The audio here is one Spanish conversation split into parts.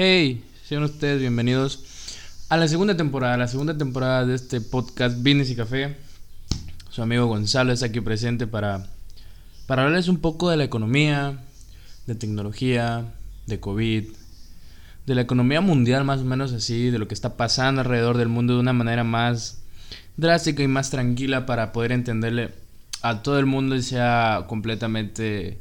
Hey, sean ustedes bienvenidos a la segunda temporada, la segunda temporada de este podcast Business y Café. Su amigo Gonzalo está aquí presente para, para hablarles un poco de la economía, de tecnología, de COVID, de la economía mundial más o menos así, de lo que está pasando alrededor del mundo de una manera más drástica y más tranquila para poder entenderle a todo el mundo y sea completamente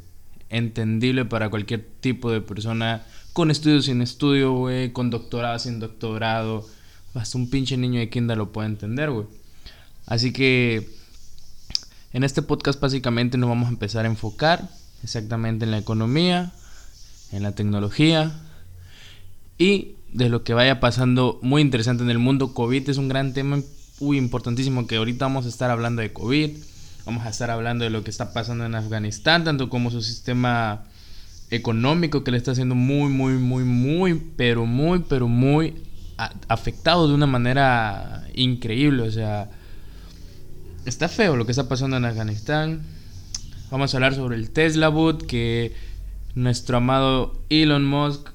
entendible para cualquier tipo de persona con estudio sin estudio, güey, con doctorado sin doctorado. Hasta un pinche niño de kinder lo puede entender, güey. Así que en este podcast básicamente nos vamos a empezar a enfocar exactamente en la economía, en la tecnología y de lo que vaya pasando muy interesante en el mundo. COVID es un gran tema muy importantísimo que ahorita vamos a estar hablando de COVID. Vamos a estar hablando de lo que está pasando en Afganistán, tanto como su sistema económico que le está haciendo muy, muy, muy, muy, pero muy, pero muy afectado de una manera increíble. O sea, está feo lo que está pasando en Afganistán. Vamos a hablar sobre el Tesla Boot que nuestro amado Elon Musk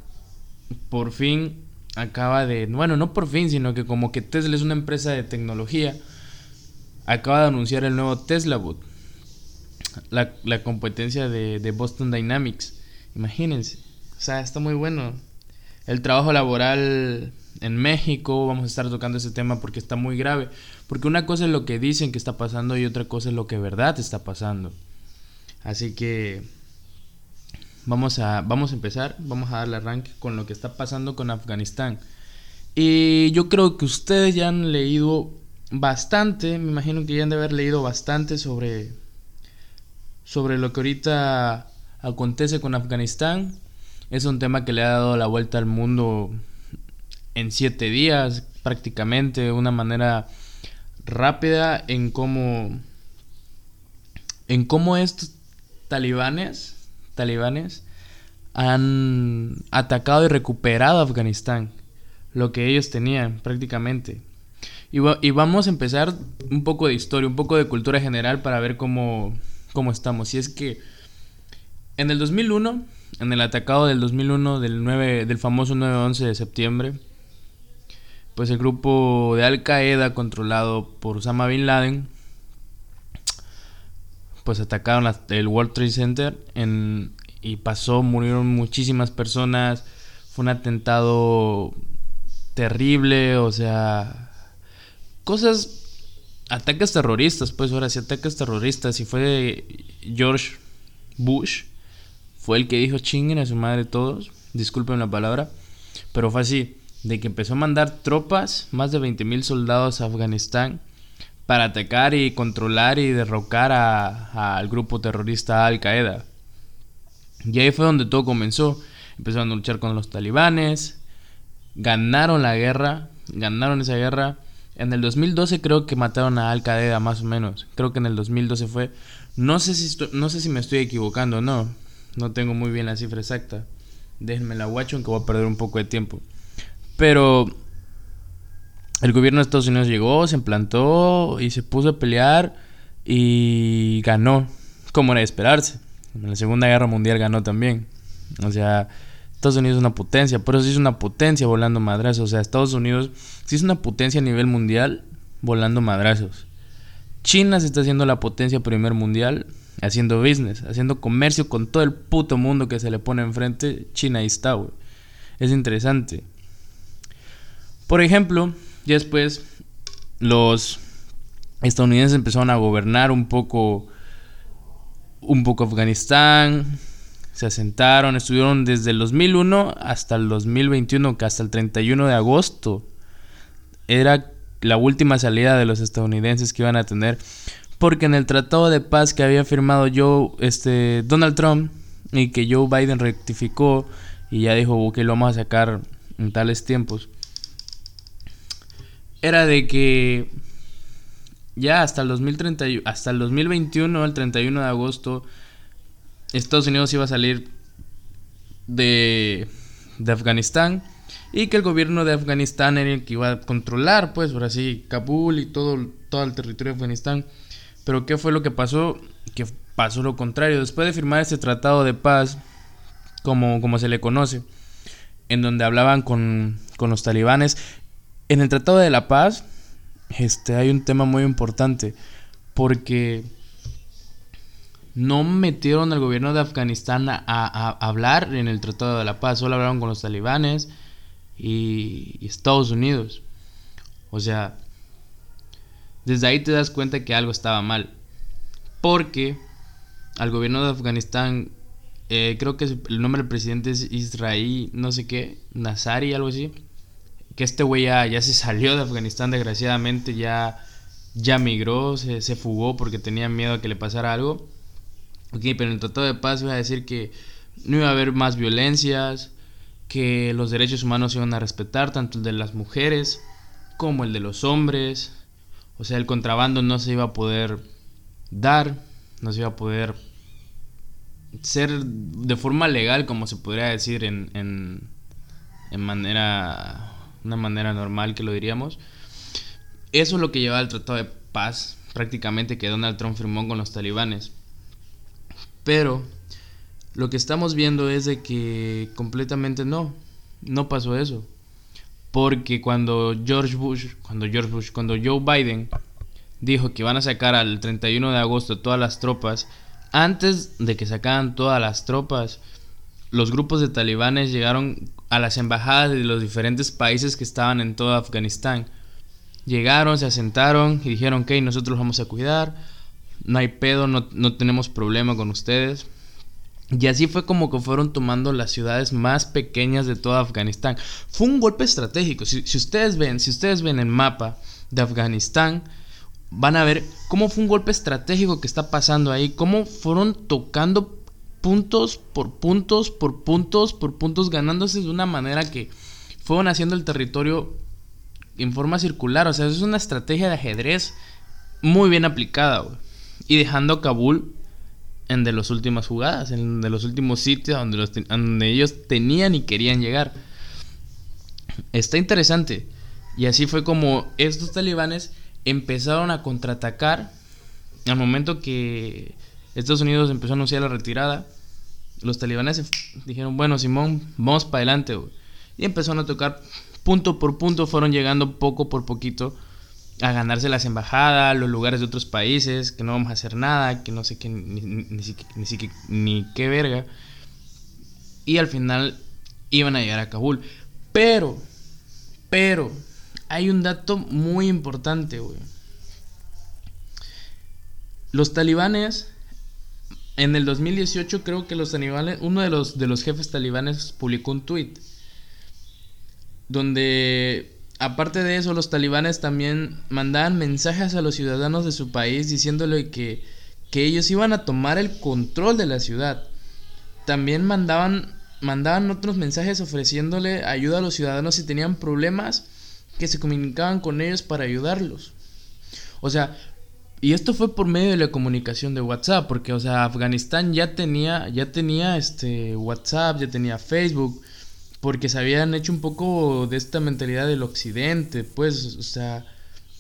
por fin acaba de, bueno, no por fin, sino que como que Tesla es una empresa de tecnología, acaba de anunciar el nuevo Tesla Boot, la, competencia de Boston Dynamics. Imagínense. O sea, está muy bueno. El trabajo laboral en México, vamos a estar tocando ese tema porque está muy grave. Porque una cosa es lo que dicen que está pasando y otra cosa es lo que verdad está pasando. Así que vamos a, vamos a empezar, vamos a darle arranque con lo que está pasando con Afganistán. Y yo creo que ustedes ya han leído bastante, me imagino que ya han de haber leído bastante sobre, sobre lo que ahorita acontece con Afganistán. Es un tema que le ha dado la vuelta al mundo en siete días, prácticamente, de una manera rápida en cómo, en cómo estos talibanes, talibanes han atacado y recuperado Afganistán, lo que ellos tenían prácticamente. Y, y, vamos a empezar un poco de historia, un poco de cultura general para ver cómo, cómo estamos. Y es que en el 2001, en el atacado del 2001 del, 9, del famoso 9-11 de septiembre, pues el grupo de Al Qaeda controlado por Osama Bin Laden, pues atacaron el World Trade Center en, y pasó, murieron muchísimas personas, fue un atentado terrible, o sea, cosas, ataques terroristas, pues ahora sí, ataques terroristas, y fue George Bush, fue el que dijo chinguen a su madre todos, disculpen la palabra, pero fue así, de que empezó a mandar tropas, más de 20.000 soldados a Afganistán, para atacar y controlar y derrocar al grupo terrorista Al Qaeda. Y ahí fue donde todo comenzó. Empezaron a luchar con los talibanes, ganaron la guerra, ganaron esa guerra. En el 2012 creo que mataron a Al Qaeda más o menos. Creo que en el 2012 fue. No sé si no sé si me estoy equivocando o no. No tengo muy bien la cifra exacta. Déjenme la guacho, aunque voy a perder un poco de tiempo. Pero el gobierno de Estados Unidos llegó, se implantó y se puso a pelear y ganó, como era de esperarse. En la Segunda Guerra Mundial ganó también. O sea, Estados Unidos es una potencia, por eso sí es una potencia volando madrazos. O sea, Estados Unidos sí es una potencia a nivel mundial volando madrazos. China se está haciendo la potencia primer mundial haciendo business, haciendo comercio con todo el puto mundo que se le pone enfrente, China ahí está, güey. Es interesante. Por ejemplo, ya después los estadounidenses empezaron a gobernar un poco un poco Afganistán, se asentaron, estuvieron desde el 2001 hasta el 2021, que hasta el 31 de agosto era la última salida de los estadounidenses que iban a tener porque en el tratado de paz que había firmado Joe, este, Donald Trump y que Joe Biden rectificó y ya dijo que lo vamos a sacar en tales tiempos, era de que ya hasta el 2030, hasta el 2021, el 31 de agosto, Estados Unidos iba a salir de, de Afganistán y que el gobierno de Afganistán era el que iba a controlar, pues, por así, Kabul y todo, todo el territorio de Afganistán. Pero ¿qué fue lo que pasó? Que pasó lo contrario. Después de firmar este tratado de paz, como, como se le conoce, en donde hablaban con, con los talibanes. En el Tratado de la Paz este, hay un tema muy importante porque no metieron al gobierno de Afganistán a, hablar en el Tratado de la Paz, solo hablaron con los talibanes y, Estados Unidos. O sea, desde ahí te das cuenta que algo estaba mal. Porque al gobierno de Afganistán, eh, creo que el nombre del presidente es Israel, no sé qué, Nazari, algo así. Que este güey ya, ya se salió de Afganistán, desgraciadamente, ya, ya migró, se, se fugó porque tenía miedo a que le pasara algo. Ok, pero en el Tratado de Paz iba a decir que no iba a haber más violencias, que los derechos humanos se iban a respetar, tanto el de las mujeres como el de los hombres. O sea, el contrabando no se iba a poder dar, no se iba a poder ser de forma legal, como se podría decir en, en, manera, una manera normal que lo diríamos. Eso es lo que llevaba al Tratado de Paz, prácticamente que Donald Trump firmó con los talibanes. Pero lo que estamos viendo es de que completamente no, no pasó eso. Porque cuando George Bush, cuando George Bush, cuando Joe Biden dijo que van a sacar al 31 de agosto todas las tropas, antes de que sacaran todas las tropas, los grupos de talibanes llegaron a las embajadas de los diferentes países que estaban en todo Afganistán. Llegaron, se asentaron y dijeron, ok, nosotros vamos a cuidar, no hay pedo, no, tenemos problema con ustedes. Y así fue como que fueron tomando las ciudades más pequeñas de toda Afganistán. Fue un golpe estratégico. Si, ustedes ven, si ustedes ven el mapa de Afganistán, van a ver cómo fue un golpe estratégico que está pasando ahí, cómo fueron tocando puntos por puntos, por puntos, por puntos, ganándose de una manera que fueron haciendo el territorio en forma circular. O sea, es una estrategia de ajedrez muy bien aplicada, güey y dejando a Kabul en de las últimas jugadas, en de los últimos sitios donde, ellos tenían y querían llegar. Está interesante. Y así fue como estos talibanes empezaron a contraatacar al momento que Estados Unidos empezó a anunciar la retirada. Los talibanes dijeron, bueno, Simón, vamos para adelante. Y empezaron a tocar punto por punto, fueron llegando poco por poquito a ganarse las embajadas, los lugares de otros países, que no vamos a hacer nada, que no sé qué, ni, ni, ni, ni qué verga. Y al final iban a llegar a Kabul. Pero, pero, hay un dato muy importante, güey. Los talibanes, en el 2018 creo que los talibanes, uno de los, de los jefes talibanes publicó un tweet donde aparte de eso, los talibanes también mandaban mensajes a los ciudadanos de su país diciéndole que, que ellos iban a tomar el control de la ciudad. También mandaban, mandaban otros mensajes ofreciéndole ayuda a los ciudadanos si tenían problemas, que se comunicaban con ellos para ayudarlos. O sea, y esto fue por medio de la comunicación de WhatsApp, porque o sea, Afganistán ya tenía ya tenía este WhatsApp, ya tenía Facebook, porque se habían hecho un poco de esta mentalidad del occidente, pues, o sea,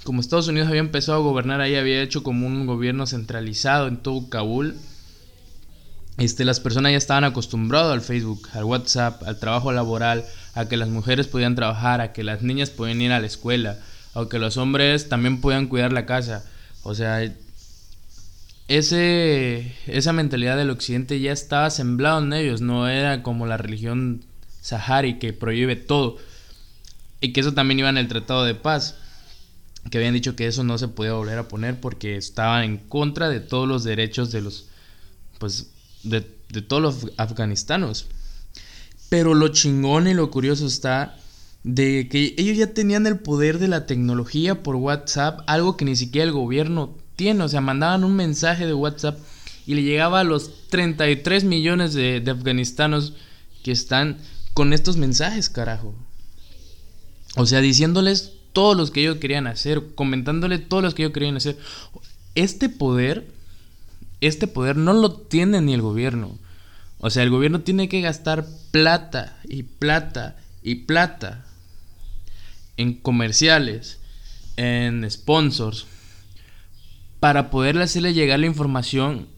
como Estados Unidos había empezado a gobernar ahí, había hecho como un gobierno centralizado en todo Kabul, este, las personas ya estaban acostumbradas al Facebook, al WhatsApp, al trabajo laboral, a que las mujeres podían trabajar, a que las niñas podían ir a la escuela, a que los hombres también podían cuidar la casa. O sea, ese, esa mentalidad del occidente ya estaba sembrado en ellos, no era como la religión Sahari que prohíbe todo. Y que eso también iba en el Tratado de Paz. Que habían dicho que eso no se podía volver a poner porque estaba en contra de todos los derechos de los. Pues. de, todos los afganistanos. Pero lo chingón y lo curioso está de que ellos ya tenían el poder de la tecnología por WhatsApp, algo que ni siquiera el gobierno tiene. O sea, mandaban un mensaje de WhatsApp y le llegaba a los 33 millones de, de afganistanos que están con estos mensajes, carajo. O sea, diciéndoles todos los que ellos querían hacer, comentándole todos los que ellos querían hacer. Este poder, este poder no lo tiene ni el gobierno. O sea, el gobierno tiene que gastar plata y plata y plata en comerciales, en sponsors, para poder hacerle llegar la información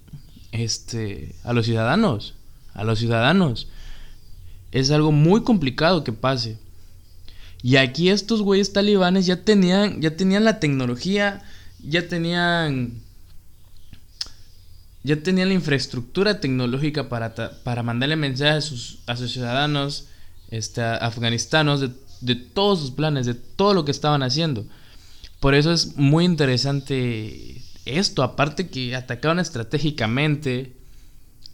este, a los ciudadanos. A los ciudadanos. Es algo muy complicado que pase. Y aquí estos güeyes talibanes ya tenían, ya tenían la tecnología, ya tenían ya tenían la infraestructura tecnológica para, para mandarle mensajes a sus, ciudadanos este, afganistanos de, de, todos sus planes, de todo lo que estaban haciendo. Por eso es muy interesante esto, aparte que atacaban estratégicamente,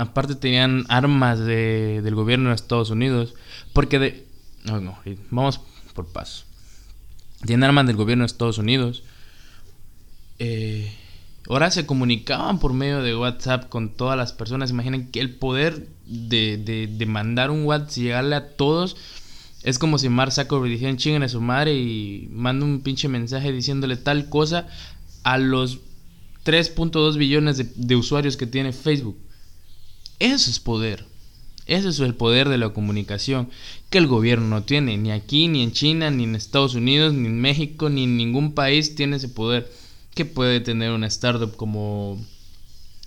aparte tenían armas de, del gobierno de Estados Unidos, porque de... No, no, vamos por paso. Tienen armas del gobierno de Estados Unidos. Eh, ahora se comunicaban por medio de WhatsApp con todas las personas. Imaginen que el poder de, de, mandar un WhatsApp y llegarle a todos es como si Mark Zuckerberg dijera chinguen a su madre y manda un pinche mensaje diciéndole tal cosa a los 3.2 billones de, de usuarios que tiene Facebook. Eso es poder. Ese es el poder de la comunicación que el gobierno no tiene. Ni aquí, ni en China, ni en Estados Unidos, ni en México, ni en ningún país tiene ese poder que puede tener una startup como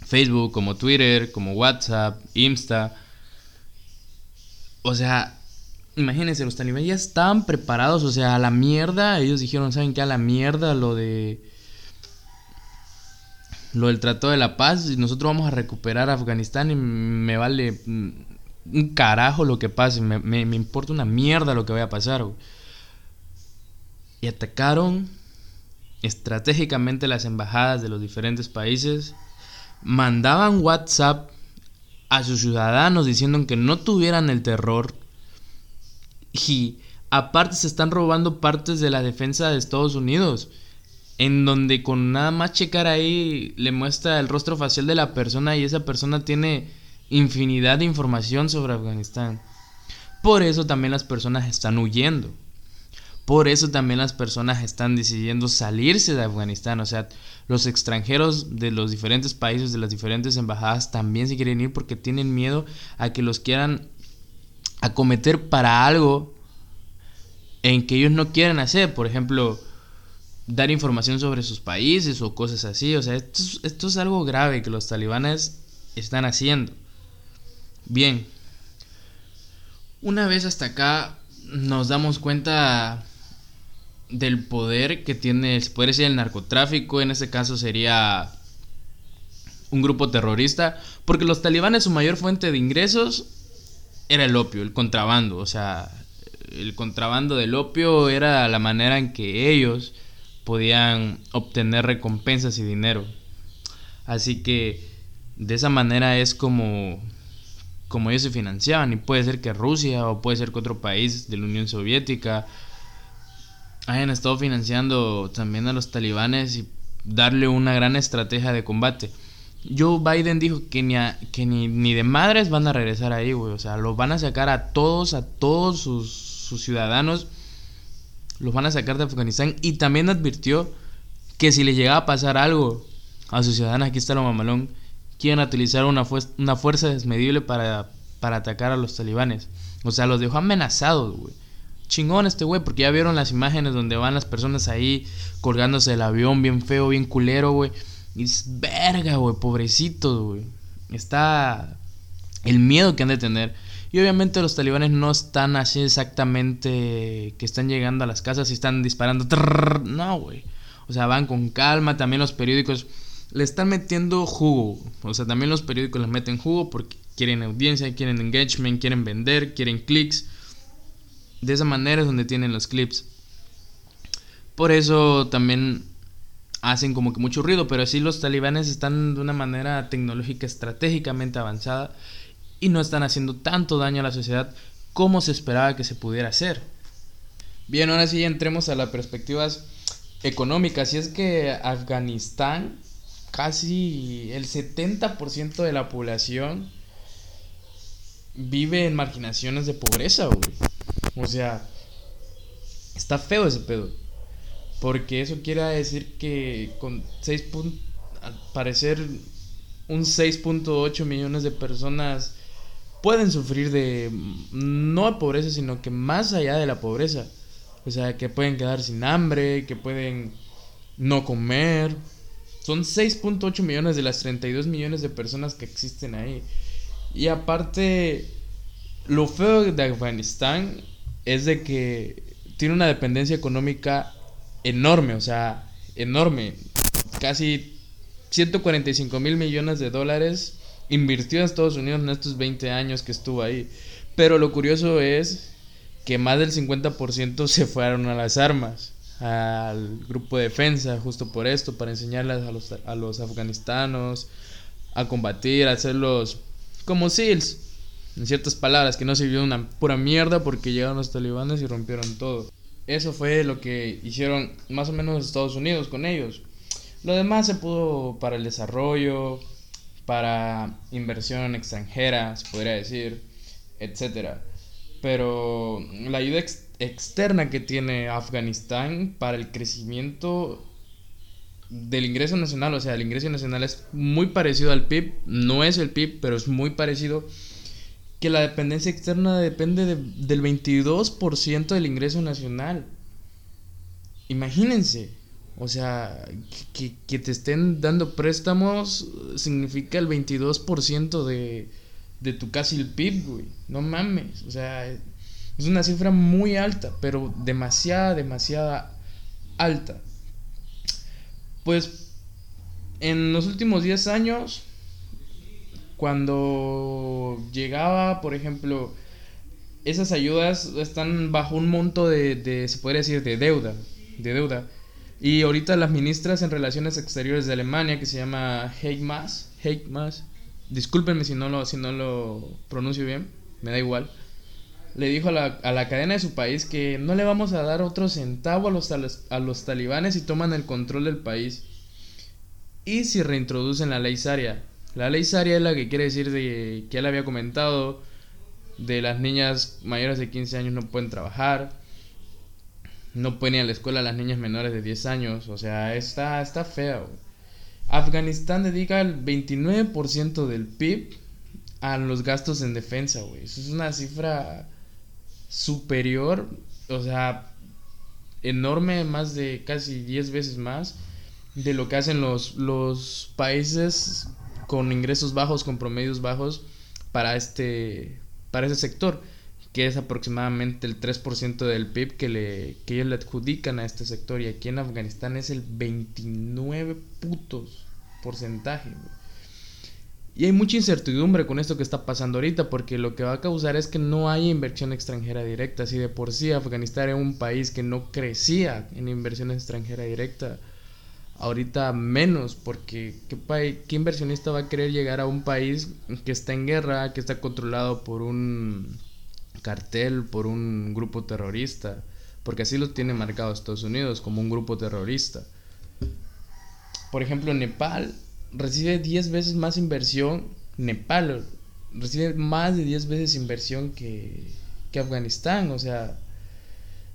Facebook, como Twitter, como WhatsApp, Insta. O sea, imagínense, los talibanes ya estaban preparados, o sea, a la mierda. Ellos dijeron, ¿saben qué? A la mierda lo de... Lo del Tratado de la Paz, y nosotros vamos a recuperar Afganistán y me vale un carajo lo que pase, me, me importa una mierda lo que vaya a pasar. Y atacaron estratégicamente las embajadas de los diferentes países. Mandaban WhatsApp a sus ciudadanos diciendo que no tuvieran el terror. Y aparte se están robando partes de la defensa de Estados Unidos en donde con nada más checar ahí le muestra el rostro facial de la persona y esa persona tiene infinidad de información sobre Afganistán. Por eso también las personas están huyendo. Por eso también las personas están decidiendo salirse de Afganistán. O sea, los extranjeros de los diferentes países, de las diferentes embajadas, también se quieren ir porque tienen miedo a que los quieran acometer para algo en que ellos no quieren hacer. Por ejemplo, dar información sobre sus países o cosas así. O sea, esto es, esto es algo grave que los talibanes están haciendo. Bien. Una vez hasta acá nos damos cuenta del poder que tiene, se puede decir, el narcotráfico, en este caso sería un grupo terrorista, porque los talibanes su mayor fuente de ingresos era el opio, el contrabando, o sea, el contrabando del opio era la manera en que ellos podían obtener recompensas y dinero. Así que de esa manera es como como ellos se financiaban y puede ser que Rusia o puede ser que otro país de la Unión Soviética hayan estado financiando también a los talibanes y darle una gran estrategia de combate. Joe Biden dijo que ni, que ni, de madres van a regresar ahí, güey. O sea, los van a sacar a todos, a todos sus, sus ciudadanos. Los van a sacar de Afganistán. Y también advirtió que si le llegaba a pasar algo a sus ciudadanos, aquí está lo mamalón, quieren utilizar una, una fuerza desmedible para, para atacar a los talibanes. O sea, los dejó amenazados, güey chingón este güey, porque ya vieron las imágenes donde van las personas ahí colgándose del avión, bien feo, bien culero, güey. Y es verga, güey, pobrecitos, güey. Está el miedo que han de tener. Y obviamente los talibanes no están así exactamente que están llegando a las casas y están disparando. no, güey. O sea, van con calma. También los periódicos le están metiendo jugo. O sea, también los periódicos les meten jugo porque quieren audiencia, quieren engagement, quieren vender, quieren clics. De esa manera es donde tienen los clips. Por eso también hacen como que mucho ruido, pero así los talibanes están de una manera tecnológica estratégicamente avanzada y no están haciendo tanto daño a la sociedad como se esperaba que se pudiera hacer. Bien, ahora sí entremos a las perspectivas económicas. Y es que Afganistán, casi el 70% de la población vive en marginaciones de pobreza, güey. O sea, está feo ese pedo. Porque eso quiere decir que con 6 al parecer un 6.8 millones de personas pueden sufrir de no pobreza, sino que más allá de la pobreza. O sea, que pueden quedar sin hambre, que pueden no comer. Son 6.8 millones de las 32 millones de personas que existen ahí. Y aparte lo feo de Afganistán es de que tiene una dependencia económica enorme, o sea, enorme. Casi 145 mil millones de dólares invirtió en Estados Unidos en estos 20 años que estuvo ahí. Pero lo curioso es que más del 50% se fueron a las armas, al grupo de defensa, justo por esto, para enseñarles a los, a los afganistanos a combatir, a hacerlos como SEALs, en ciertas palabras, que no sirvió una pura mierda porque llegaron los talibanes y rompieron todo. Eso fue lo que hicieron más o menos Estados Unidos con ellos. Lo demás se pudo para el desarrollo, para inversión extranjera, se podría decir, etcétera. Pero la ayuda externa que tiene Afganistán para el crecimiento del ingreso nacional, o sea, el ingreso nacional es muy parecido al PIB, no es el PIB, pero es muy parecido, que la dependencia externa depende del 22% del ingreso nacional. Imagínense, o sea, que, que, te estén dando préstamos significa el 22% de, de tu casi el PIB, güey. No mames, o sea, es una cifra muy alta, pero demasiada, demasiada alta. Pues en los últimos 10 años, cuando llegaba, por ejemplo, esas ayudas están bajo un monto de, de se podría decir, de deuda, de deuda. Y ahorita las ministras en Relaciones Exteriores de Alemania, que se llama Heikmas, discúlpenme si no lo, si no lo pronuncio bien, me da igual, le dijo a la, a la cadena de su país que no le vamos a dar otro centavo a los, a los, talibanes si toman el control del país. Y si reintroducen la ley Sharia. La ley Sharia es la que quiere decir de, que él había comentado de las niñas mayores de 15 años no pueden trabajar, no pueden a la escuela las niñas menores de 10 años, o sea, está, está feo. Afganistán dedica el 29% del PIB a los gastos en defensa, güey. Eso es una cifra superior, o sea, enorme, más de casi 10 veces más de lo que hacen los, los países con ingresos bajos, con promedios bajos para este para ese sector, que es aproximadamente el 3% del PIB que, le, que ellos le adjudican a este sector. Y aquí en Afganistán es el 29 putos porcentaje. Y hay mucha incertidumbre con esto que está pasando ahorita, porque lo que va a causar es que no hay inversión extranjera directa. Si de por sí Afganistán era un país que no crecía en inversión extranjera directa, ahorita menos, porque ¿qué, ¿qué inversionista va a querer llegar a un país que está en guerra, que está controlado por un cartel, por un grupo terrorista? Porque así lo tiene marcado Estados Unidos como un grupo terrorista. Por ejemplo, Nepal recibe 10 veces más inversión, Nepal recibe más de 10 veces inversión que, que Afganistán, o sea,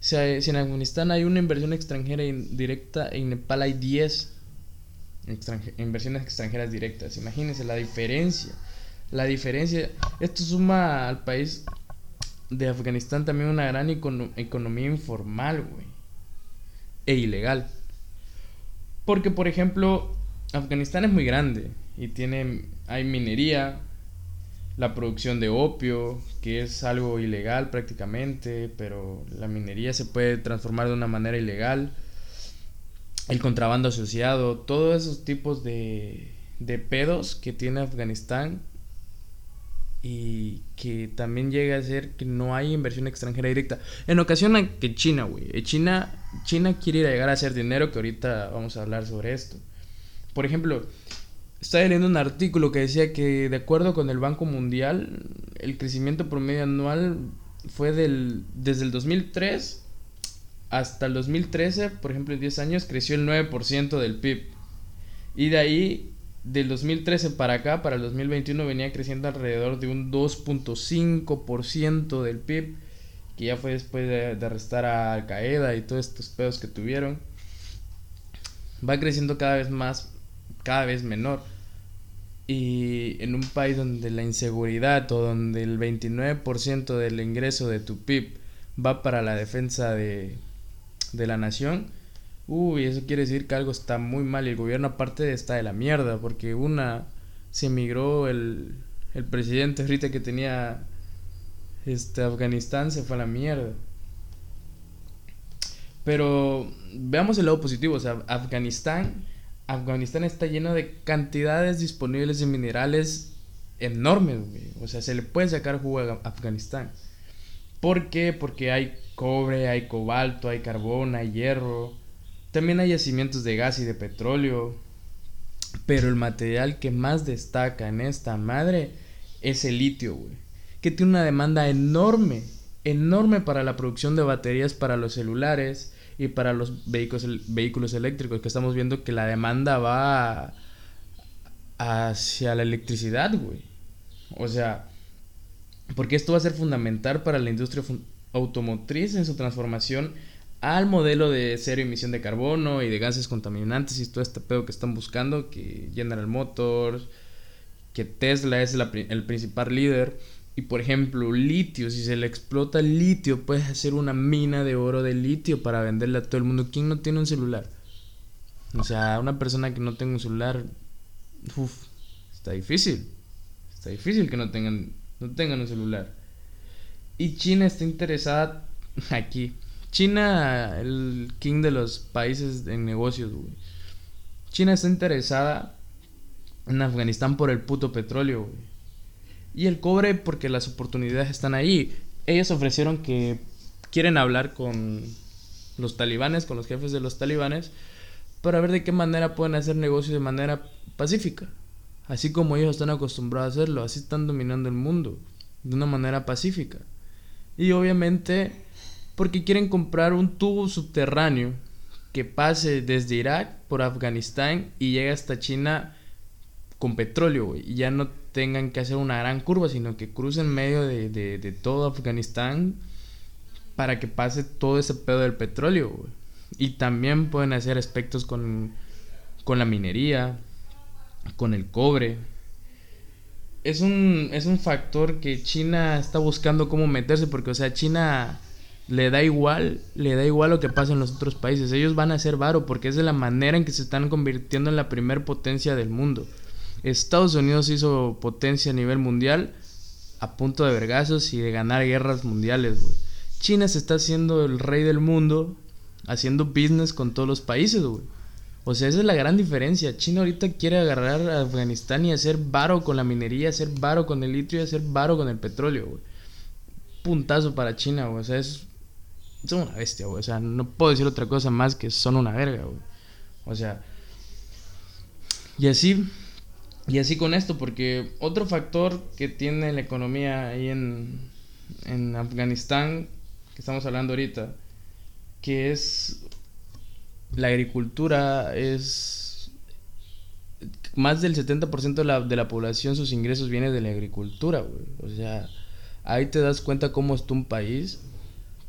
si en Afganistán hay una inversión extranjera directa, en Nepal hay 10 inversiones extranjeras directas. Imagínense la diferencia. La diferencia. Esto suma al país de Afganistán también una gran economía informal, güey. E ilegal. Porque, por ejemplo, Afganistán es muy grande y tiene, hay minería, la producción de opio, que es algo ilegal prácticamente, pero la minería se puede transformar de una manera ilegal, el contrabando asociado, todos esos tipos de, de pedos que tiene Afganistán y que también llega a ser que no hay inversión extranjera directa. En ocasión que China, güey, China, China quiere llegar a hacer dinero, que ahorita vamos a hablar sobre esto. Por ejemplo, estaba leyendo un artículo que decía que de acuerdo con el Banco Mundial, el crecimiento promedio anual fue del desde el 2003 hasta el 2013, por ejemplo, en 10 años creció el 9% del PIB. Y de ahí del 2013 para acá, para el 2021 venía creciendo alrededor de un 2.5% del PIB, que ya fue después de, de arrestar a Al Qaeda y todos estos pedos que tuvieron. Va creciendo cada vez más cada vez menor. Y en un país donde la inseguridad o donde el 29% del ingreso de tu PIB va para la defensa de, de la nación, uy, eso quiere decir que algo está muy mal y el gobierno aparte está de la mierda, porque una se emigró el, el presidente ahorita que tenía este, Afganistán se fue a la mierda. Pero veamos el lado positivo, o sea, Afganistán, Afganistán está lleno de cantidades disponibles de minerales enormes, O sea, se le puede sacar jugo a Afganistán. ¿Por qué? Porque hay cobre, hay cobalto, hay carbón, hay hierro. También hay yacimientos de gas y de petróleo. Pero el material que más destaca en esta madre es el litio, güey. Que tiene una demanda enorme, enorme para la producción de baterías para los celulares y para los vehículos, vehículos eléctricos. Que estamos viendo que la demanda va hacia la electricidad, güey. O sea, porque esto va a ser fundamental para la industria automotriz en su transformación al modelo de cero emisión de carbono y de gases contaminantes y todo este pedo que están buscando, que General Motors, que Tesla es el principal líder. Y por ejemplo, litio, si se le explota el litio, puedes hacer una mina de oro de litio para venderle a todo el mundo. ¿Quién no tiene un celular? O sea, una persona que no tenga un celular, uff, está difícil. Está difícil que no tengan, no tengan un celular. Y China está interesada aquí China, el king de los países en negocios. China está interesada en Afganistán por el puto petróleo, güey. Y el cobre porque las oportunidades están ahí. Ellos ofrecieron que quieren hablar con los talibanes, con los jefes de los talibanes, para ver de qué manera pueden hacer negocios de manera pacífica. Así como ellos están acostumbrados a hacerlo, así están dominando el mundo, de una manera pacífica. Y obviamente porque quieren comprar un tubo subterráneo que pase desde Irak por Afganistán y llegue hasta China con petróleo, Y ya no tengan que hacer una gran curva, sino que crucen medio de, todo Afganistán para que pase todo ese pedo del petróleo, Y también pueden hacer aspectos con, con la minería, con el cobre. Es un, es un factor que China está buscando cómo meterse, porque, o sea, China le da igual, le da igual lo que pasa en los otros países. Ellos van a ser varo porque es de la manera en que se están convirtiendo en la primer potencia del mundo. Estados Unidos hizo potencia a nivel mundial a punto de vergazos y de ganar guerras mundiales, güey. China se está haciendo el rey del mundo, haciendo business con todos los países, güey. O sea, esa es la gran diferencia. China ahorita quiere agarrar a Afganistán y hacer varo con la minería, hacer varo con el litio y hacer varo con el petróleo, güey. Puntazo para China, güey. O sea, es son una bestia, güey. O sea, no puedo decir otra cosa más que son una verga, güey. O sea. Y así. Y así con esto, porque otro factor que tiene la economía ahí en, en Afganistán, que estamos hablando ahorita, que es la agricultura, es más del 70% de la, de la población, sus ingresos vienen de la agricultura, güey. O sea, ahí te das cuenta cómo está un país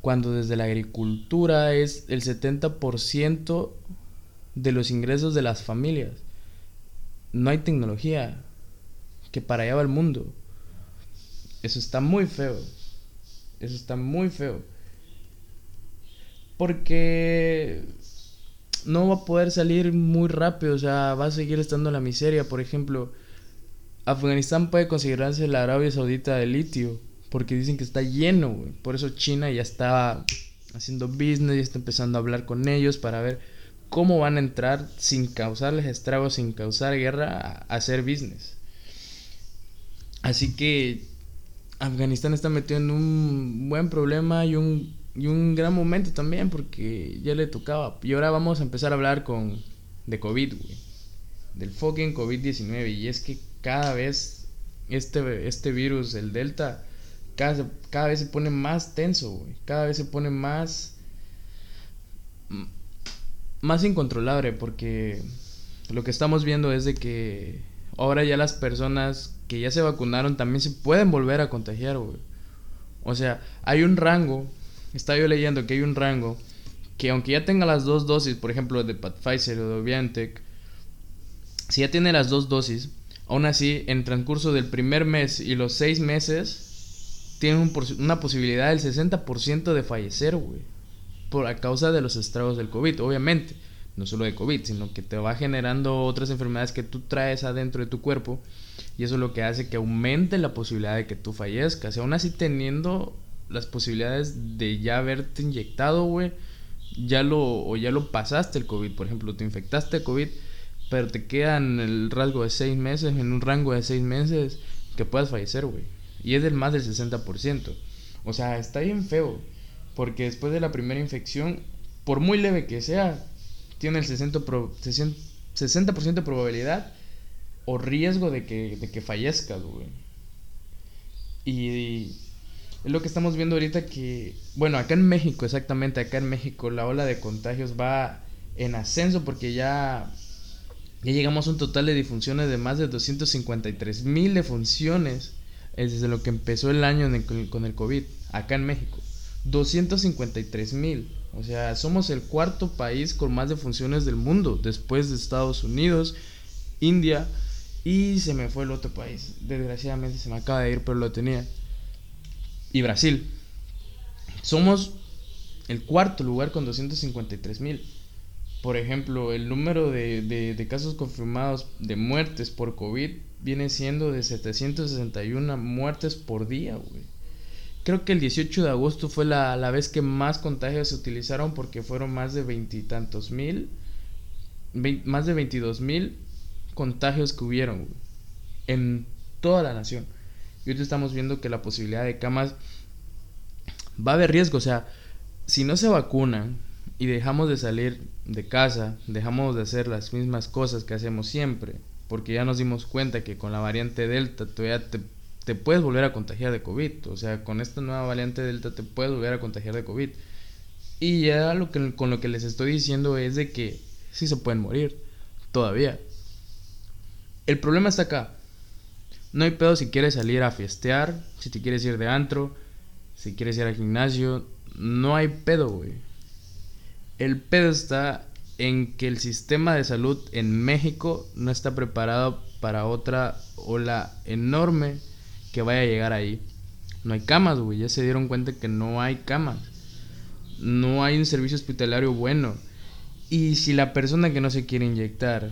cuando desde la agricultura es el 70% de los ingresos de las familias. No hay tecnología, que para allá va el mundo. Eso está muy feo. Eso está muy feo. Porque no va a poder salir muy rápido, o sea, va a seguir estando en la miseria. Por ejemplo, Afganistán puede considerarse la Arabia Saudita de litio porque dicen que está lleno, güey. Por eso China ya está haciendo business, y está empezando a hablar con ellos para ver cómo van a entrar sin causarles estragos, sin causar guerra, a hacer business. Así que Afganistán está metido en un buen problema y un, y un gran momento también porque ya le tocaba. Y ahora vamos a empezar a hablar con de COVID, güey. Del fucking COVID-19. Y es que cada vez este, este virus, el Delta, cada, vez se pone más tenso. Cada vez se pone más. más incontrolable, porque lo que estamos viendo es de que ahora ya las personas que ya se vacunaron también se pueden volver a contagiar, güey. O sea, hay un rango, estaba yo leyendo que hay un rango que aunque ya tenga las dos dosis, por ejemplo, de Pfizer o de BioNTech, si ya tiene las dos dosis, aún así, en transcurso del primer mes y los seis meses, tienen una posibilidad del 60% de fallecer, güey. Por a causa de los estragos del COVID, obviamente. no solo de COVID, sino que te va generando otras enfermedades que tú traes adentro de tu cuerpo y eso es lo que hace que aumente la posibilidad de que tú fallezcas. Y aún así teniendo las posibilidades de ya haberte inyectado, güey, ya lo, o ya lo pasaste el COVID, por ejemplo, te infectaste de COVID, pero te quedan el rasgo de seis meses, en un rango de seis meses, que puedas fallecer, güey. Y es del más del 60%. O sea, está bien feo. Porque después de la primera infección, por muy leve que sea, tiene el 60%, pro, 60 de probabilidad o riesgo de que, de que. Y, es lo que estamos viendo ahorita que, bueno, acá en México, exactamente, acá en México, la ola de contagios va en ascenso porque ya, ya llegamos a un total de difunciones de más de 253 mil defunciones desde lo que empezó el año con el COVID, acá en México. 253 mil. O sea, somos el cuarto país con más defunciones del mundo, después de Estados Unidos, India y se me fue el otro país. Desgraciadamente se me acaba de ir, pero lo tenía. Y Brasil. Somos el cuarto lugar con 253 mil. Por ejemplo, el número de, de, casos confirmados de muertes por COVID viene siendo de 761 muertes por día, güey. Creo que el 18 de agosto fue la, la vez que más contagios se utilizaron porque fueron más de veintitantos mil, más de 22 mil contagios que hubieron en toda la nación. Y ahorita estamos viendo que la posibilidad de camas va a haber riesgo. O sea, si no se vacunan y dejamos de salir de casa, dejamos de hacer las mismas cosas que hacemos siempre, porque ya nos dimos cuenta que con la variante Delta todavía te, te puedes volver a contagiar de COVID, o sea, con esta nueva variante Delta te puedes volver a contagiar de COVID. Y ya lo que, con lo que les estoy diciendo es de que sí se pueden morir, todavía. El problema está acá. No hay pedo si quieres salir a fiestear, si te quieres ir de antro, si quieres ir al gimnasio, no hay pedo, güey. El pedo está en que el sistema de salud en México no está preparado para otra ola enorme que vaya a llegar ahí. No hay camas, güey. Ya se dieron cuenta que no hay camas. No hay un servicio hospitalario bueno. Y si la persona que no se quiere inyectar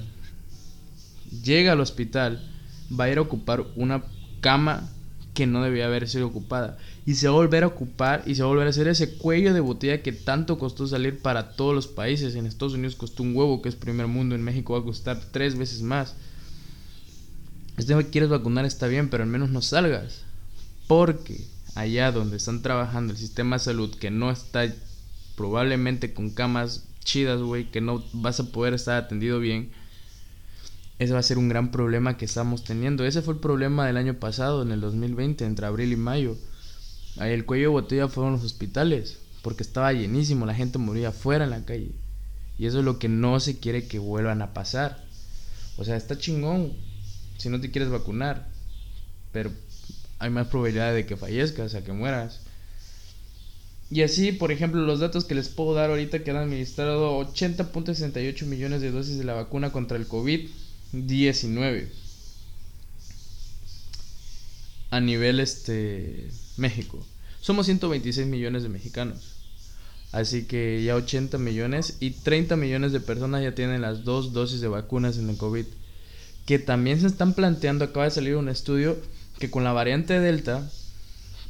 llega al hospital, va a ir a ocupar una cama que no debía haber sido ocupada. Y se volver a ocupar y se volver a hacer ese cuello de botella que tanto costó salir para todos los países. En Estados Unidos costó un huevo, que es primer mundo. En México va a costar tres veces más. Este quieres vacunar está bien, pero al menos no salgas. Porque allá donde están trabajando el sistema de salud, que no está probablemente con camas chidas, güey, que no vas a poder estar atendido bien ese va a ser un gran problema que estamos teniendo. Ese fue el problema del año pasado, en el 2020, entre abril y mayo. Ahí el cuello de botella fueron los hospitales, porque estaba llenísimo, la gente moría afuera en la calle. Y eso es lo que no se quiere que vuelvan a pasar. O sea, está chingón si no te quieres vacunar, pero hay más probabilidad de que fallezcas, a que mueras. Y así, por ejemplo, los datos que les puedo dar ahorita que han administrado 80.68 millones de dosis de la vacuna contra el COVID 19 a nivel este México. Somos 126 millones de mexicanos. Así que ya 80 millones y 30 millones de personas ya tienen las dos dosis de vacunas en el COVID. Que también se están planteando, acaba de salir un estudio que con la variante Delta,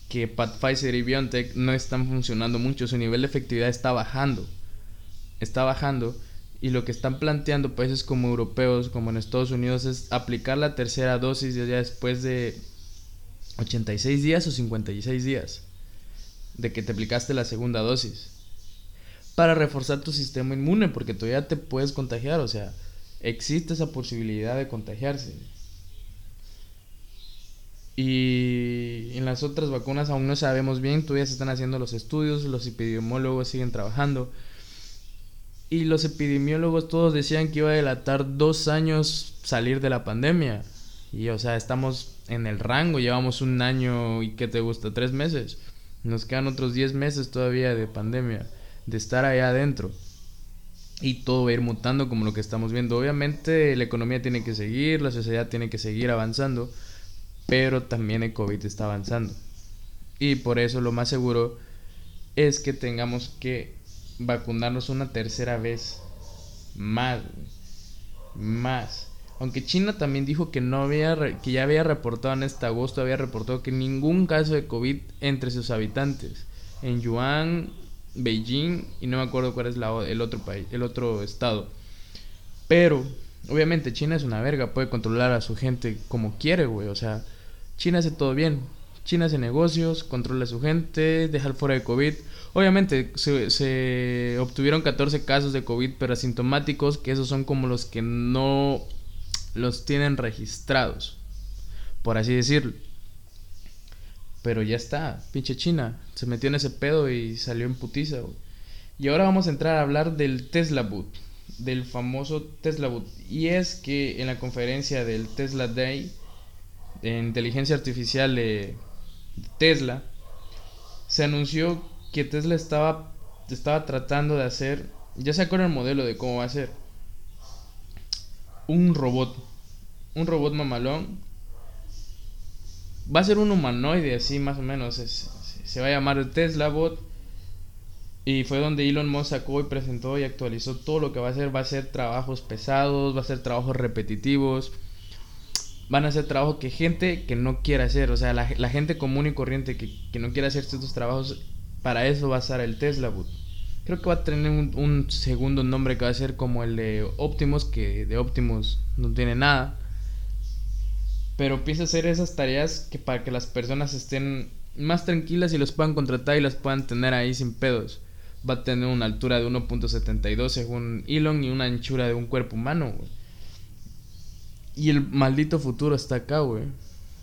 que Pfizer y BioNTech no están funcionando mucho, su nivel de efectividad está bajando. Está bajando y lo que están planteando países como europeos, como en Estados Unidos, es aplicar la tercera dosis ya después de 86 días o 56 días de que te aplicaste la segunda dosis. Para reforzar tu sistema inmune, porque todavía te puedes contagiar, o sea, existe esa posibilidad de contagiarse. Y en las otras vacunas aún no sabemos bien, todavía se están haciendo los estudios, los epidemiólogos siguen trabajando y los epidemiólogos todos decían que iba a delatar dos años salir de la pandemia. Y o sea, estamos en el rango, llevamos un año y ¿qué te gusta? Tres meses. Nos quedan otros diez meses todavía de pandemia, de estar allá adentro. Y todo va a ir mutando como lo que estamos viendo. Obviamente la economía tiene que seguir, la sociedad tiene que seguir avanzando, pero también el COVID está avanzando. Y por eso lo más seguro es que tengamos que vacunarnos una tercera vez Más, Más. Aunque China también dijo que no había que ya había reportado en este agosto había reportado que ningún caso de COVID entre sus habitantes en Yuan, Beijing y no me acuerdo cuál es el otro país, el otro estado. Pero obviamente China es una verga, puede controlar a su gente como quiere, güey, o sea, China hace todo bien. China hace negocios, controla a su gente, deja fuera de COVID. Obviamente se, obtuvieron 14 casos de COVID, pero asintomáticos, que esos son como los que no los tienen registrados, por así decirlo. Pero ya está, pinche China, se metió en ese pedo y salió en putiza. Y ahora vamos a entrar a hablar del Tesla Boot, del famoso Tesla Boot. Y es que en la conferencia del Tesla Day, de inteligencia artificial de Tesla, se anunció que Tesla estaba, estaba tratando de hacer, ya acuerdan el modelo de cómo va a ser, un robot, un robot mamalón. Va a ser un humanoide así más o menos, se va a llamar Tesla Bot. Y fue donde Elon Musk sacó y presentó y actualizó todo lo que va a hacer. Va a ser trabajos pesados, va a ser trabajos repetitivos van a hacer trabajo que gente que no quiere hacer, o sea, la, gente común y corriente que, no quiere hacer estos trabajos, para eso va a ser el Tesla Boot. Creo que va a tener un, segundo nombre que va a ser como el de Optimus, que de Optimus no tiene nada. Pero piensa hacer esas tareas que para que las personas estén más tranquilas y los puedan contratar y las puedan tener ahí sin pedos. Va a tener una altura de 1.72 según Elon y una anchura de un cuerpo humano, y el maldito futuro está acá, güey.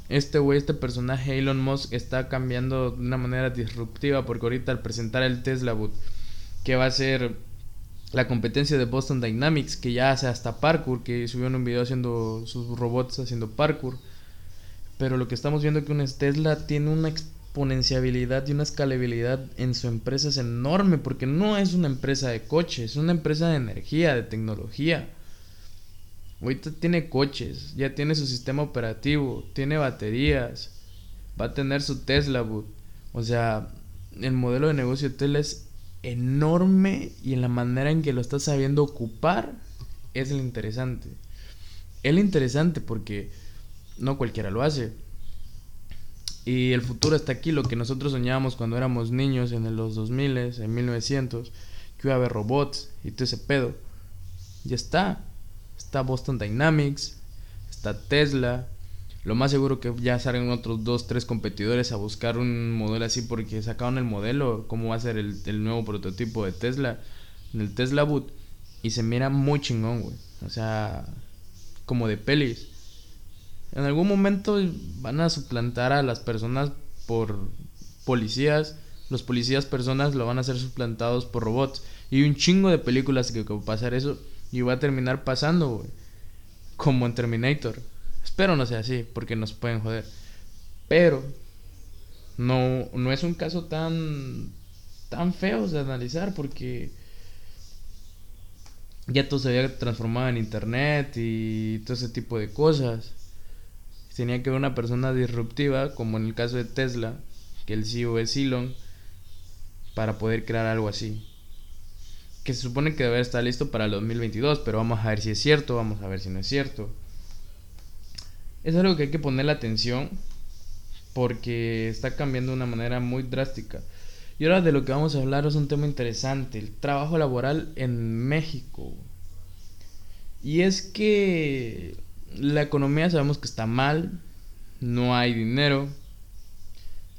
Este güey, este personaje, Elon Musk, está cambiando de una manera disruptiva porque ahorita al presentar el Tesla Boot, que va a ser la competencia de Boston Dynamics, que ya hace hasta parkour, que subió un video haciendo sus robots haciendo parkour. Pero lo que estamos viendo es que un Tesla tiene una exponenciabilidad y una escalabilidad en su empresa es enorme, porque no es una empresa de coches, es una empresa de energía, de tecnología. Ahorita tiene coches, ya tiene su sistema operativo, tiene baterías, va a tener su Tesla Boot. O sea, el modelo de negocio de Tesla es enorme y en la manera en que lo está sabiendo ocupar es lo interesante. Es lo interesante porque no cualquiera lo hace. Y el futuro está aquí, lo que nosotros soñábamos cuando éramos niños en los 2000, en 1900, que iba a haber robots y todo ese pedo. Ya está está Boston Dynamics, está Tesla. Lo más seguro que ya salgan otros dos, tres competidores a buscar un modelo así porque sacaron el modelo, cómo va a ser el, nuevo prototipo de Tesla, el Tesla Boot. Y se mira muy chingón, güey. O sea, como de pelis. En algún momento van a suplantar a las personas por policías. Los policías personas lo van a ser suplantados por robots. Y un chingo de películas que, que va a pasar eso. Y va a terminar pasando, güey. Como en Terminator. Espero no sea así, porque nos pueden joder. Pero no, no es un caso tan, tan feo de analizar, porque ya todo se había transformado en internet y todo ese tipo de cosas. Tenía que haber una persona disruptiva, como en el caso de Tesla, que el CEO es Elon, para poder crear algo así que se supone que debe estar listo para el 2022, pero vamos a ver si es cierto, vamos a ver si no es cierto. Es algo que hay que ponerle atención porque está cambiando de una manera muy drástica. Y ahora de lo que vamos a hablar es un tema interesante, el trabajo laboral en México. Y es que la economía sabemos que está mal, no hay dinero.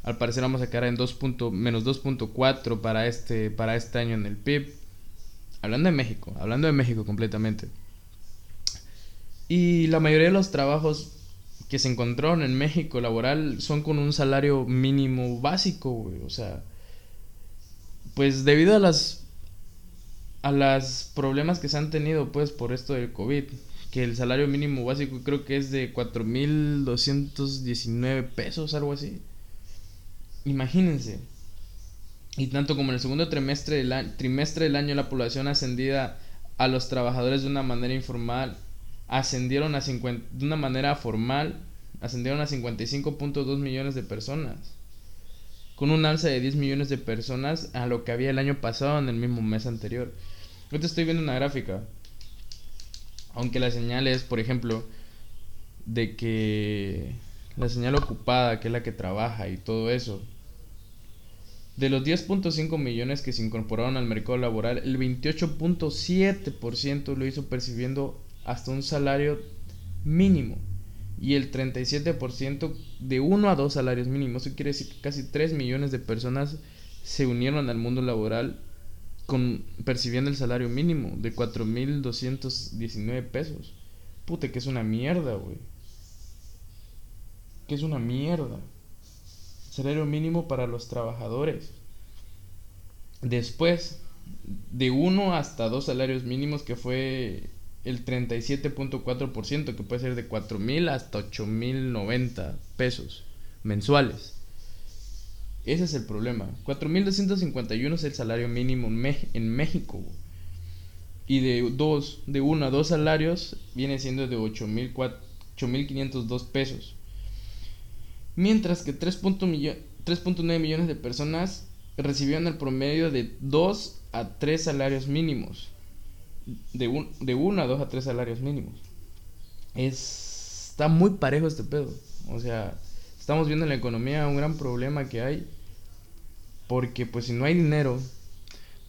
Al parecer vamos a quedar en 2. menos 2.4 para este, para este año en el PIB. Hablando de México, hablando de México completamente. Y la mayoría de los trabajos que se encontraron en México laboral son con un salario mínimo básico, güey. O sea, pues debido a las a los problemas que se han tenido pues por esto del COVID, que el salario mínimo básico creo que es de 4219 pesos, algo así. Imagínense, y tanto como en el segundo trimestre del, trimestre del año la población ascendida a los trabajadores de una manera informal ascendieron a 50, de una manera formal ascendieron a 55.2 millones de personas con un alza de 10 millones de personas a lo que había el año pasado en el mismo mes anterior. Yo te estoy viendo una gráfica Aunque la señal es, por ejemplo, de que la señal ocupada, que es la que trabaja y todo eso, de los 10.5 millones que se incorporaron al mercado laboral, el 28.7% lo hizo percibiendo hasta un salario mínimo y el 37% de uno a dos salarios mínimos. Eso quiere decir que casi 3 millones de personas se unieron al mundo laboral con percibiendo el salario mínimo de 4.219 pesos. Pute, que es una mierda, güey. Que es una mierda. Salario mínimo para los trabajadores. Después, de uno hasta dos salarios mínimos, que fue el 37.4%, que puede ser de 4.000 hasta 8.090 pesos mensuales. Ese es el problema. 4.251 es el salario mínimo en México. Y de dos, de uno a dos salarios viene siendo de 8.502 pesos. Mientras que 3.9 millones de personas recibieron el promedio de 2 a 3 salarios mínimos. De, un, de 1 a 2 a 3 salarios mínimos. Es, está muy parejo este pedo. O sea, estamos viendo en la economía un gran problema que hay. Porque pues si no hay dinero,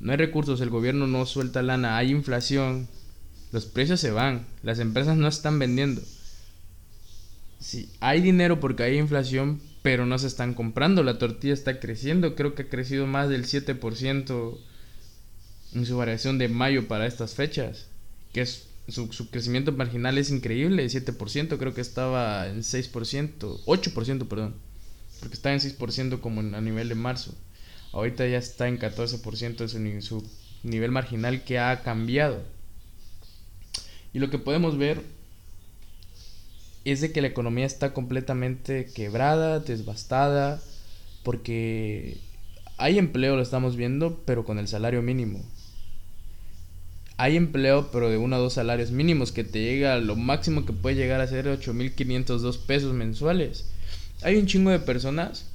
no hay recursos, el gobierno no suelta lana, hay inflación, los precios se van, las empresas no están vendiendo. Sí, hay dinero porque hay inflación, pero no se están comprando. La tortilla está creciendo, creo que ha crecido más del 7% en su variación de mayo para estas fechas, que es su, crecimiento marginal es increíble, 7%, creo que estaba en 6%, 8%, perdón, porque estaba en 6% como a nivel de marzo. Ahorita ya está en 14% de su, su nivel marginal que ha cambiado. Y lo que podemos ver es de que la economía está completamente quebrada, desbastada, porque hay empleo, lo estamos viendo, pero con el salario mínimo. Hay empleo, pero de uno a dos salarios mínimos, que te llega, lo máximo que puede llegar a ser 8.502 pesos mensuales. Hay un chingo de personas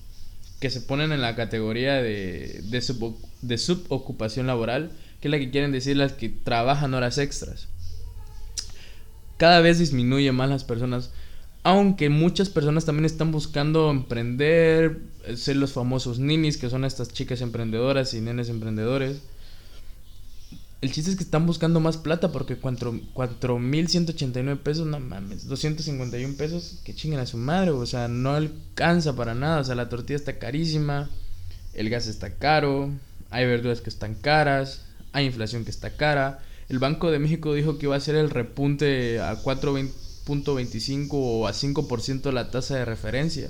que se ponen en la categoría de, de, de subocupación laboral, que es la que quieren decir las que trabajan horas extras cada vez disminuye más las personas. Aunque muchas personas también están buscando emprender, eh, ser los famosos ninis, que son estas chicas emprendedoras y nenes emprendedores. El chiste es que están buscando más plata porque 4.189 pesos, no mames, 251 pesos, que chinguen a su madre, o sea, no alcanza para nada, o sea, la tortilla está carísima, el gas está caro, hay verduras que están caras, hay inflación que está cara, el Banco de México dijo que iba a ser el repunte a 4.25 o a 5% la tasa de referencia.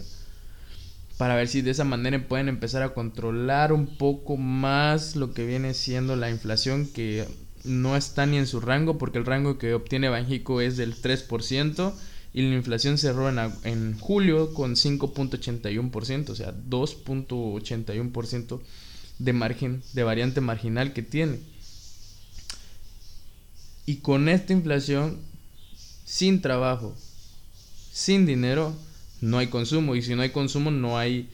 Para ver si de esa manera pueden empezar a controlar un poco más lo que viene siendo la inflación que no está ni en su rango porque el rango que obtiene Banjico es del 3% y la inflación cerró en, en julio con 5.81%, o sea, 2.81% de margen, de variante marginal que tiene. Y con esta inflación, sin trabajo, sin dinero, no hay consumo. Y si no hay consumo, no hay.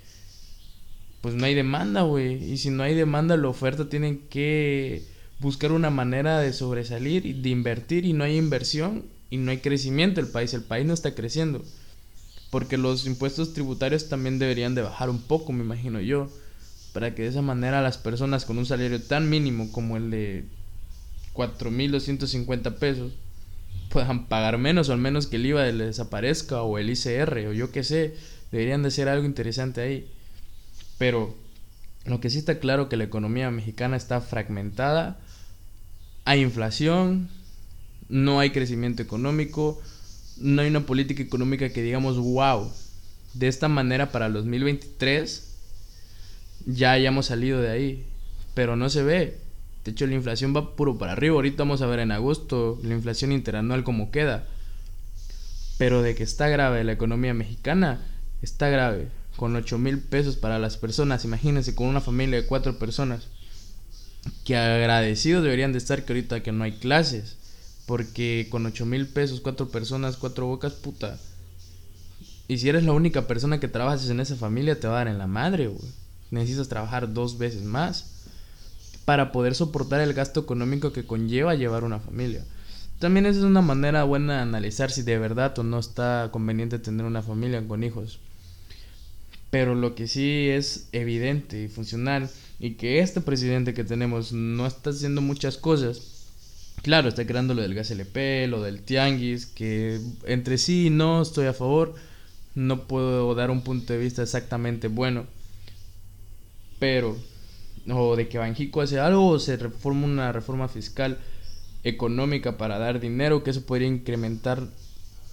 Pues no hay demanda, güey. Y si no hay demanda, la oferta tiene que buscar una manera de sobresalir y de invertir. Y no hay inversión y no hay crecimiento el país. El país no está creciendo. Porque los impuestos tributarios también deberían de bajar un poco, me imagino yo. Para que de esa manera las personas con un salario tan mínimo como el de 4.250 pesos puedan pagar menos o al menos que el IVA les desaparezca o el ICR o yo qué sé, deberían de ser algo interesante ahí. Pero lo que sí está claro que la economía mexicana está fragmentada, hay inflación, no hay crecimiento económico, no hay una política económica que digamos, wow, de esta manera para el 2023 ya hayamos salido de ahí, pero no se ve. De hecho, la inflación va puro para arriba. Ahorita vamos a ver en agosto la inflación interanual como queda. Pero de que está grave la economía mexicana, está grave. Con 8 mil pesos para las personas, imagínense, con una familia de cuatro personas. Que agradecidos deberían de estar que ahorita que no hay clases. Porque con 8 mil pesos, cuatro personas, cuatro bocas, puta. Y si eres la única persona que trabajas en esa familia, te va a dar en la madre. Necesitas trabajar dos veces más para poder soportar el gasto económico que conlleva llevar una familia. También esa es una manera buena de analizar si de verdad o no está conveniente tener una familia con hijos. Pero lo que sí es evidente y funcional y que este presidente que tenemos no está haciendo muchas cosas. Claro, está creando lo del gas LP, lo del tianguis, que entre sí no estoy a favor. No puedo dar un punto de vista exactamente bueno. Pero, o de que Banjico hace algo o se reforma una reforma fiscal económica para dar dinero, que eso podría incrementar.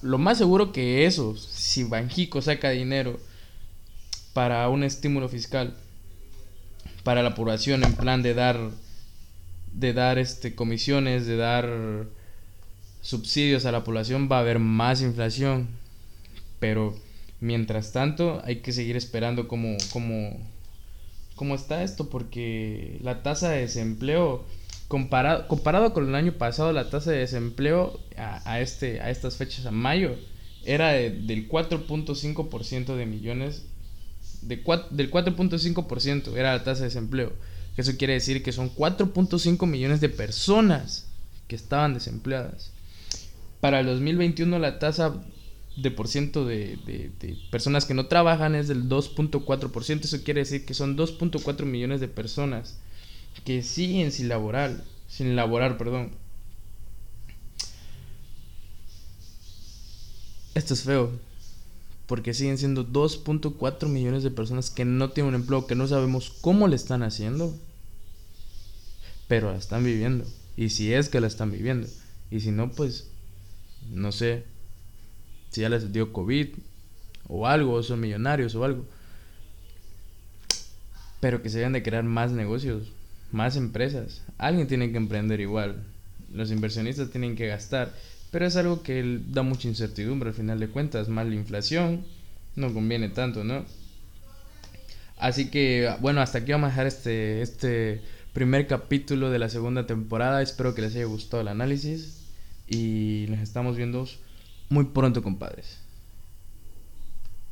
Lo más seguro que eso, si Banjico saca dinero para un estímulo fiscal para la población en plan de dar de dar este comisiones, de dar subsidios a la población va a haber más inflación. Pero mientras tanto hay que seguir esperando cómo, cómo, cómo está esto porque la tasa de desempleo comparado, comparado con el año pasado la tasa de desempleo a, este, a estas fechas a mayo era del 4.5% de millones de del 4.5% era la tasa de desempleo. Eso quiere decir que son 4.5 millones de personas que estaban desempleadas. Para el 2021 la tasa de por ciento de, de personas que no trabajan es del 2.4%. Eso quiere decir que son 2.4 millones de personas que siguen sin laborar, sin laborar, perdón. Esto es feo porque siguen siendo 2.4 millones de personas que no tienen un empleo, que no sabemos cómo le están haciendo, pero la están viviendo. Y si es que la están viviendo. Y si no, pues, no sé, si ya les dio COVID o algo, o son millonarios o algo. Pero que se deben de crear más negocios, más empresas. Alguien tiene que emprender igual. Los inversionistas tienen que gastar. Pero es algo que da mucha incertidumbre al final de cuentas, más la inflación, no conviene tanto, ¿no? Así que, bueno, hasta aquí vamos a dejar este, este primer capítulo de la segunda temporada. Espero que les haya gustado el análisis y nos estamos viendo muy pronto, compadres.